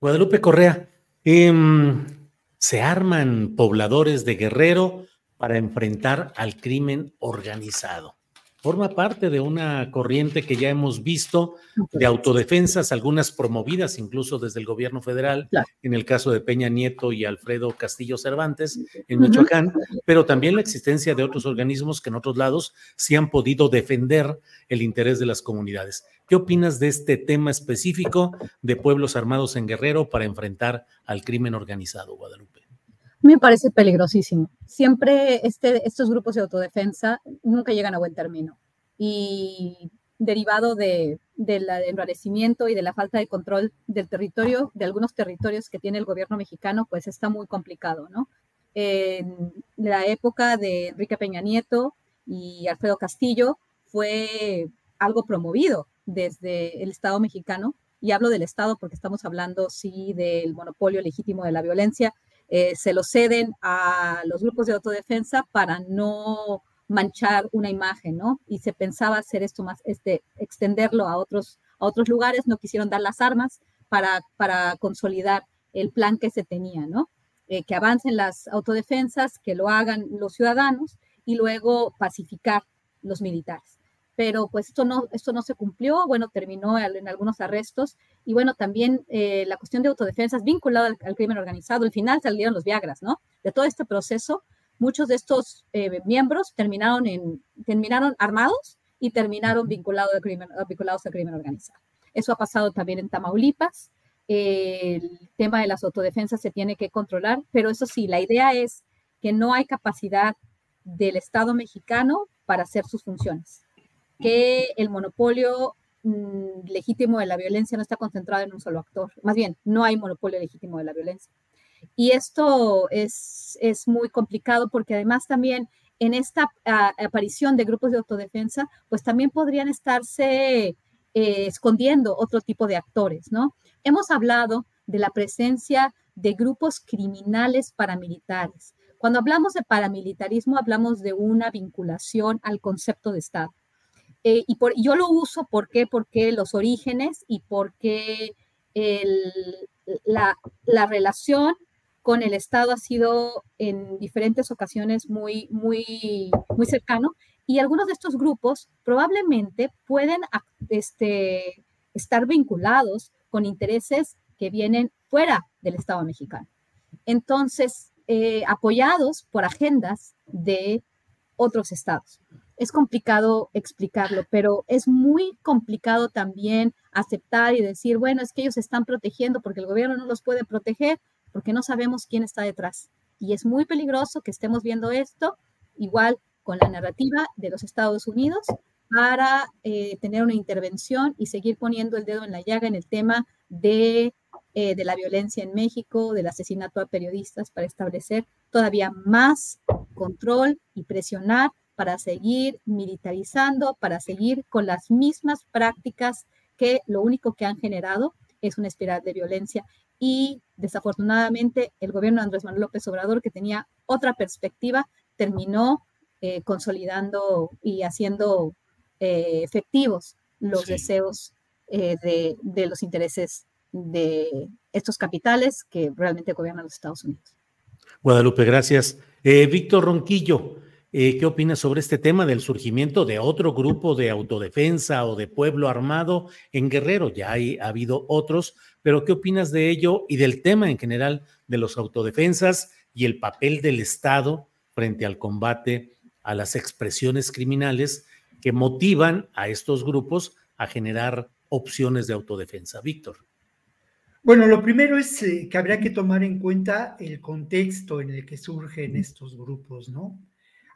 Guadalupe Correa, em, se arman pobladores de Guerrero para enfrentar al crimen organizado. Forma parte de una corriente que ya hemos visto de autodefensas, algunas promovidas incluso desde el gobierno federal, en el caso de Peña Nieto y Alfredo Castillo Cervantes en Michoacán, pero también la existencia de otros organismos que en otros lados sí han podido defender el interés de las comunidades. ¿Qué opinas de este tema específico de pueblos armados en Guerrero para enfrentar al crimen organizado, Guadalupe? Me parece peligrosísimo. Siempre este, estos grupos de autodefensa nunca llegan a buen término. Y derivado de, del enrarecimiento y de la falta de control del territorio, de algunos territorios que tiene el gobierno mexicano, pues está muy complicado, ¿no? En la época de Enrique Peña Nieto y Alfredo Castillo fue algo promovido desde el Estado mexicano, y hablo del Estado porque estamos hablando, sí, del monopolio legítimo de la violencia, eh, se lo ceden a los grupos de autodefensa para no manchar una imagen, ¿no? Y se pensaba hacer esto más, este, extenderlo a otros, a otros lugares, no quisieron dar las armas para, para consolidar el plan que se tenía, ¿no? Eh, que avancen las autodefensas, que lo hagan los ciudadanos y luego pacificar los militares pero pues esto no, esto no se cumplió, bueno, terminó en algunos arrestos y bueno, también eh, la cuestión de autodefensas vinculada al, crimen organizado, al final salieron los Viagras, ¿no? De todo este proceso, muchos de estos eh, miembros terminaron, en, terminaron armados y terminaron vinculados al, crimen, vinculados al crimen organizado. Eso ha pasado también en Tamaulipas. el tema de las autodefensas se tiene que controlar, pero eso sí, la idea es que no hay capacidad del Estado mexicano para hacer sus funciones que el monopolio mm, legítimo de la violencia no está concentrado en un solo actor. Más bien, no hay monopolio legítimo de la violencia. Y esto es, es muy complicado porque además también en esta aparición de grupos de autodefensa, pues también podrían estarse eh, escondiendo otro tipo de actores, ¿no? Hemos hablado de la presencia de grupos criminales paramilitares. Cuando hablamos de paramilitarismo, hablamos de una vinculación al concepto de Estado. Eh, y por, yo lo uso ¿por qué? porque los orígenes y porque la, la, relación con el Estado ha sido en diferentes ocasiones muy, muy, muy cercano y algunos de estos grupos probablemente pueden este, estar vinculados con intereses que vienen fuera del Estado mexicano. Entonces, eh, apoyados por agendas de otros estados. Es complicado explicarlo, pero es muy complicado también aceptar y decir, bueno, es que ellos se están protegiendo porque el gobierno no los puede proteger, porque no sabemos quién está detrás. Y es muy peligroso que estemos viendo esto, igual con la narrativa de los Estados Unidos, para eh, tener una intervención y seguir poniendo el dedo en la llaga en el tema de eh, de la violencia en México, del asesinato a periodistas, para establecer todavía más control y presionar para seguir militarizando, para seguir con las mismas prácticas que lo único que han generado es una espiral de violencia. Y desafortunadamente el gobierno de Andrés Manuel López Obrador, que tenía otra perspectiva, terminó eh, consolidando y haciendo eh, efectivos los deseos de, de, los intereses de estos capitales que realmente gobiernan los Estados Unidos. Guadalupe, gracias. Eh, Víctor Ronquillo, eh, ¿qué opinas sobre este tema del surgimiento de otro grupo de autodefensa o de pueblo armado en Guerrero? Ya hay, ha habido otros, pero ¿qué opinas de ello y del tema en general de los autodefensas y el papel del Estado frente al combate a las expresiones criminales que motivan a estos grupos a generar opciones de autodefensa? Víctor. Bueno, lo primero es eh, que habría que tomar en cuenta el contexto en el que surgen estos grupos, ¿no?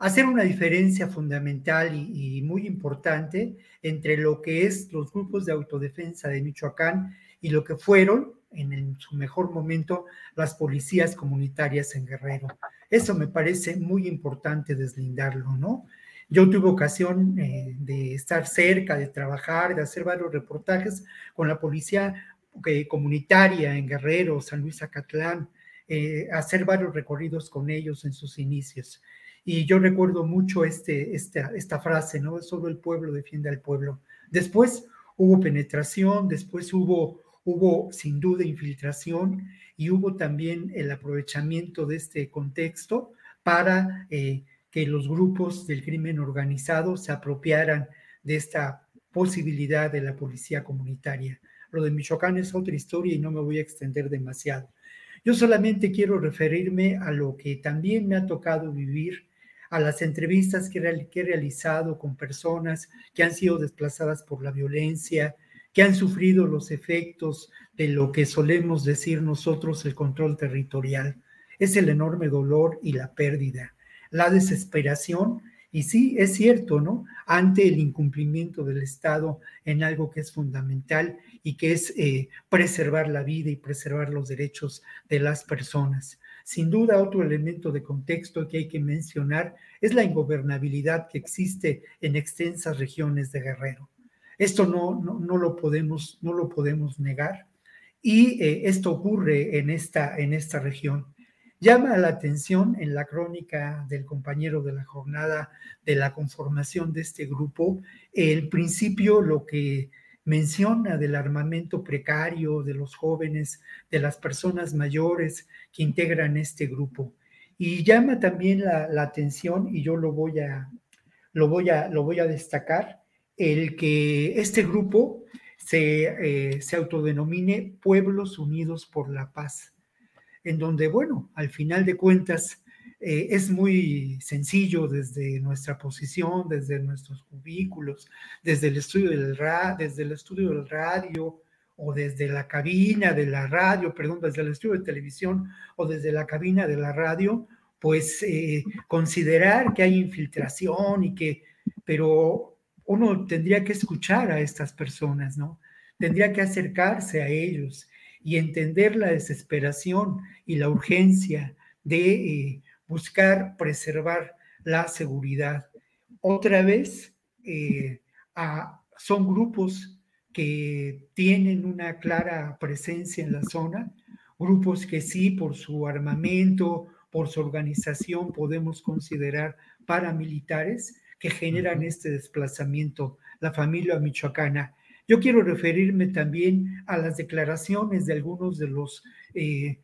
Hacer una diferencia fundamental y, muy importante entre lo que es los grupos de autodefensa de Michoacán y lo que fueron, en, su mejor momento, las policías comunitarias en Guerrero. Eso me parece muy importante deslindarlo, ¿no? Yo tuve ocasión eh, de estar cerca, de trabajar, de hacer varios reportajes con la policía comunitaria en Guerrero, San Luis Acatlán, eh, hacer varios recorridos con ellos en sus inicios. Y yo recuerdo mucho este, esta, esta frase, ¿no? Solo el pueblo defiende al pueblo. Después hubo penetración, después hubo, hubo sin duda infiltración y hubo también el aprovechamiento de este contexto para eh, que los grupos del crimen organizado se apropiaran de esta posibilidad de la policía comunitaria. Lo de Michoacán es otra historia y no me voy a extender demasiado. Yo solamente quiero referirme a lo que también me ha tocado vivir, a las entrevistas que, he realizado con personas que han sido desplazadas por la violencia, que han sufrido los efectos de lo que solemos decir nosotros el control territorial. Es el enorme dolor y la pérdida, la desesperación y sí, es cierto, ¿no? Ante el incumplimiento del Estado en algo que es fundamental y que es eh, preservar la vida y preservar los derechos de las personas. Sin duda, otro elemento de contexto que hay que mencionar es la ingobernabilidad que existe en extensas regiones de Guerrero. Esto no, no, lo, podemos, no lo podemos negar y eh, esto ocurre en esta, en esta región. Llama la atención en la crónica del compañero de la jornada de la conformación de este grupo el principio, lo que menciona del armamento precario de los jóvenes, de las personas mayores que integran este grupo. Y llama también la, atención, y yo lo voy, a, lo, voy a, lo voy a destacar, el que este grupo se, eh, se autodenomine Pueblos Unidos por la Paz en donde, bueno, al final de cuentas, eh, es muy sencillo desde nuestra posición, desde nuestros cubículos, desde el estudio del, desde el estudio del radio o desde la cabina de la radio, perdón, desde el estudio de televisión o desde la cabina de la radio, pues eh, considerar que hay infiltración y que, pero uno tendría que escuchar a estas personas, ¿no? Tendría que acercarse a ellos y entender la desesperación y la urgencia de eh, buscar preservar la seguridad. Otra vez, eh, son grupos que tienen una clara presencia en la zona, grupos que sí, por su armamento, por su organización, podemos considerar paramilitares que generan este desplazamiento, la familia michoacana. Yo quiero referirme también a las declaraciones de algunos de los eh,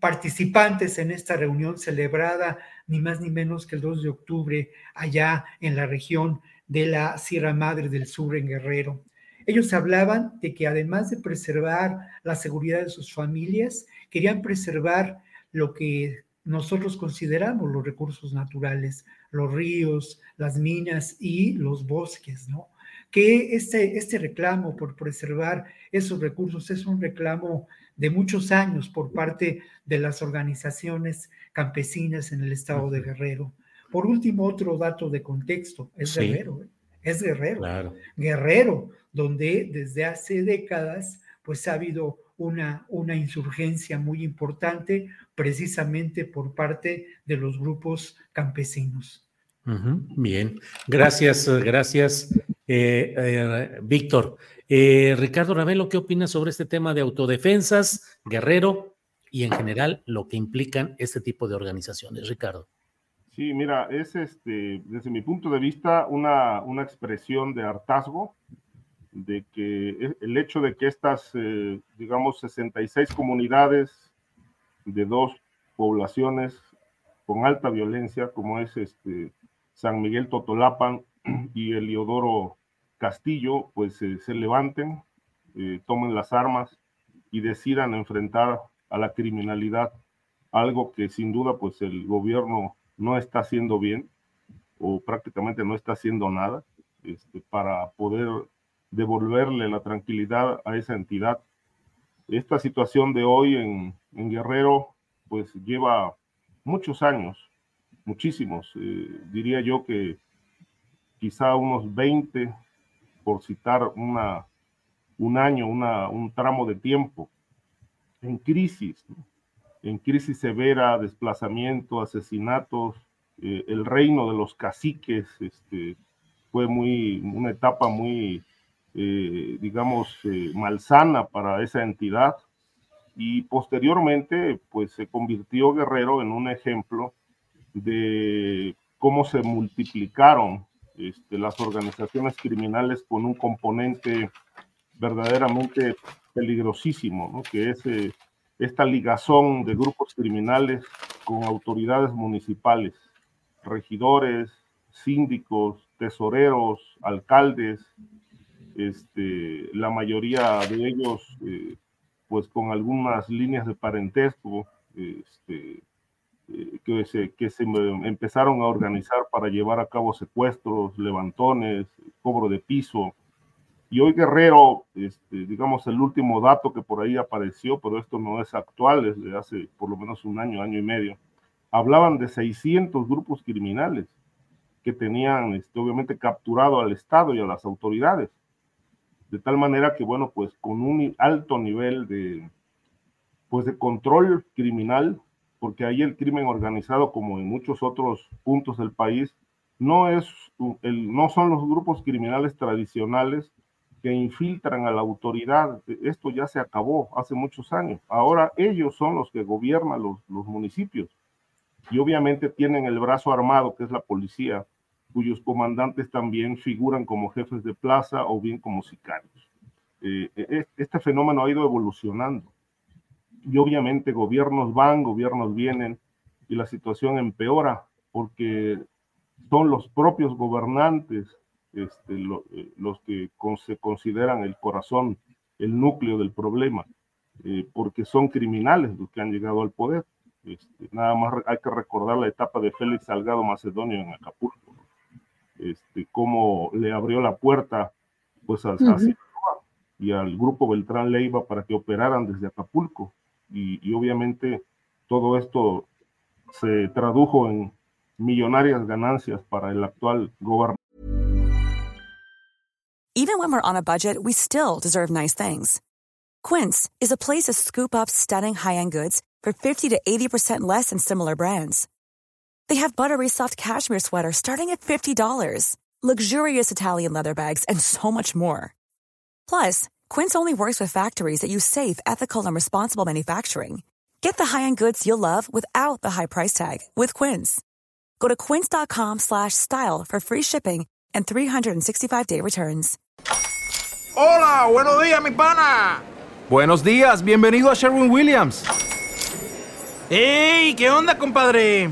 participantes en esta reunión celebrada ni más ni menos que el 2 de octubre allá en la región de la Sierra Madre del Sur en Guerrero. Ellos hablaban de que además de preservar la seguridad de sus familias, querían preservar lo que nosotros consideramos los recursos naturales, los ríos, las minas y los bosques, ¿no? Que este, este reclamo por preservar esos recursos es un reclamo de muchos años por parte de las organizaciones campesinas en el estado de Guerrero. Por último, otro dato de contexto, es Guerrero, ¿eh? es Guerrero. Guerrero, donde desde hace décadas pues ha habido una, una insurgencia muy importante precisamente por parte de los grupos campesinos. Bien, gracias, gracias, eh, eh, Víctor. Eh, Ricardo Ravelo, ¿qué opinas sobre este tema de autodefensas, Guerrero y en general lo que implican este tipo de organizaciones? Ricardo. Sí, mira, es este, desde mi punto de vista una, una expresión de hartazgo de que e, el hecho de que estas, digamos, 66 comunidades de dos poblaciones con alta violencia, como es este San Miguel Totolapan y Eliodoro Castillo, pues eh, se levanten, eh, tomen las armas y decidan enfrentar a la criminalidad, algo que sin duda pues el gobierno no está haciendo bien o prácticamente no está haciendo nada este, para poder devolverle la tranquilidad a esa entidad. Esta situación de hoy en, Guerrero, pues lleva muchos años, muchísimos, eh, diría yo que quizá unos 20, por citar una, un año, una, un tramo de tiempo, en crisis, en crisis severa, desplazamiento, asesinatos, eh, el reino de los caciques, este, fue muy, una etapa muy eh, digamos, eh, malsana para esa entidad. Y posteriormente, pues se convirtió Guerrero en un ejemplo de cómo se multiplicaron este, las organizaciones criminales con un componente verdaderamente peligrosísimo, que es eh, esta ligazón de grupos criminales con autoridades municipales, regidores, síndicos, tesoreros, alcaldes, este, la mayoría de ellos eh, pues con algunas líneas de parentesco este, que, se, que se empezaron a organizar para llevar a cabo secuestros, levantones, cobro de piso. Y hoy Guerrero, este, digamos el último dato que por ahí apareció, pero esto no es actual, es de hace por lo menos un año, año y medio, hablaban de 600 grupos criminales que tenían este, obviamente capturado al Estado y a las autoridades de tal manera que, bueno, pues con un alto nivel de, pues de control criminal, porque ahí el crimen organizado, como en muchos otros puntos del país, no, es, el, no son los grupos criminales tradicionales que infiltran a la autoridad. Esto ya se acabó hace muchos años. Ahora ellos son los que gobiernan los, los municipios y obviamente tienen el brazo armado, que es la policía, cuyos comandantes también figuran como jefes de plaza o bien como sicarios. Eh, e, este fenómeno ha ido evolucionando y obviamente gobiernos van, gobiernos vienen y la situación empeora porque son los propios gobernantes este, eh, los que se consideran el corazón, el núcleo del problema, eh, porque son criminales los que han llegado al poder. Este, nada más hay que recordar la etapa de Félix Salgado Macedonio en Acapulco este, cómo le abrió la puerta pues a, y al grupo Beltrán Leiva para que operaran desde Acapulco. Y, obviamente todo esto se tradujo en millonarias ganancias para el actual gobernador. Even when we're on a budget, we still deserve nice things. Quince is a place to scoop up stunning high-end goods for 50 to 80% less than similar brands. They have buttery soft cashmere sweaters starting at $50, luxurious Italian leather bags, and so much more. Plus, Quince only works with factories that use safe, ethical, and responsible manufacturing. Get the high-end goods you'll love without the high price tag with Quince. Go to quince.com/style for free shipping and 365-day returns. Hola, buenos días, mi pana. Buenos días, bienvenido a Sherwin Williams. ¡Ey! ¿Qué onda, compadre?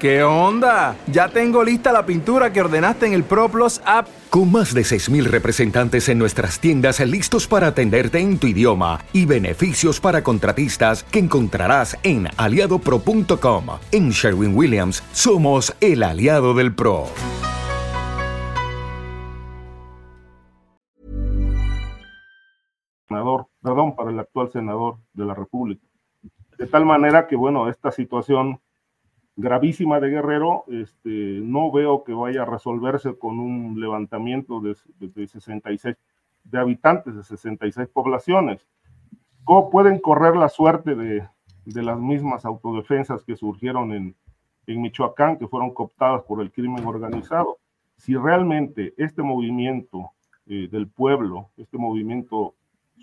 ¿Qué onda? Ya tengo lista la pintura que ordenaste en el ProPlus app. Con más de 6.000 representantes en nuestras tiendas listos para atenderte en tu idioma y beneficios para contratistas que encontrarás en aliadopro.com. En Sherwin Williams somos el aliado del PRO. Senador, perdón, para el actual senador de la República. De tal manera que, bueno, esta situación gravísima de Guerrero, este, no veo que vaya a resolverse con un levantamiento de, de, 66 de habitantes, de 66 poblaciones. ¿Cómo pueden correr la suerte de, de las mismas autodefensas que surgieron en, en Michoacán, que fueron cooptadas por el crimen organizado? Si realmente este movimiento eh, del pueblo, este movimiento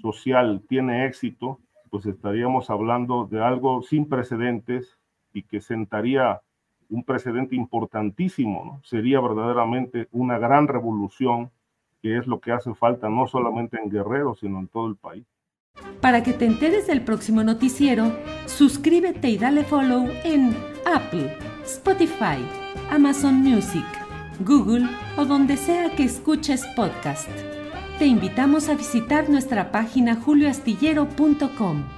social tiene éxito, pues estaríamos hablando de algo sin precedentes y que sentaría un precedente importantísimo, sería verdaderamente una gran revolución, que es lo que hace falta no solamente en Guerrero, sino en todo el país. Para que te enteres del próximo noticiero, suscríbete y dale follow en Apple, Spotify, Amazon Music, Google o donde sea que escuches podcast. Te invitamos a visitar nuestra página julioastillero.com.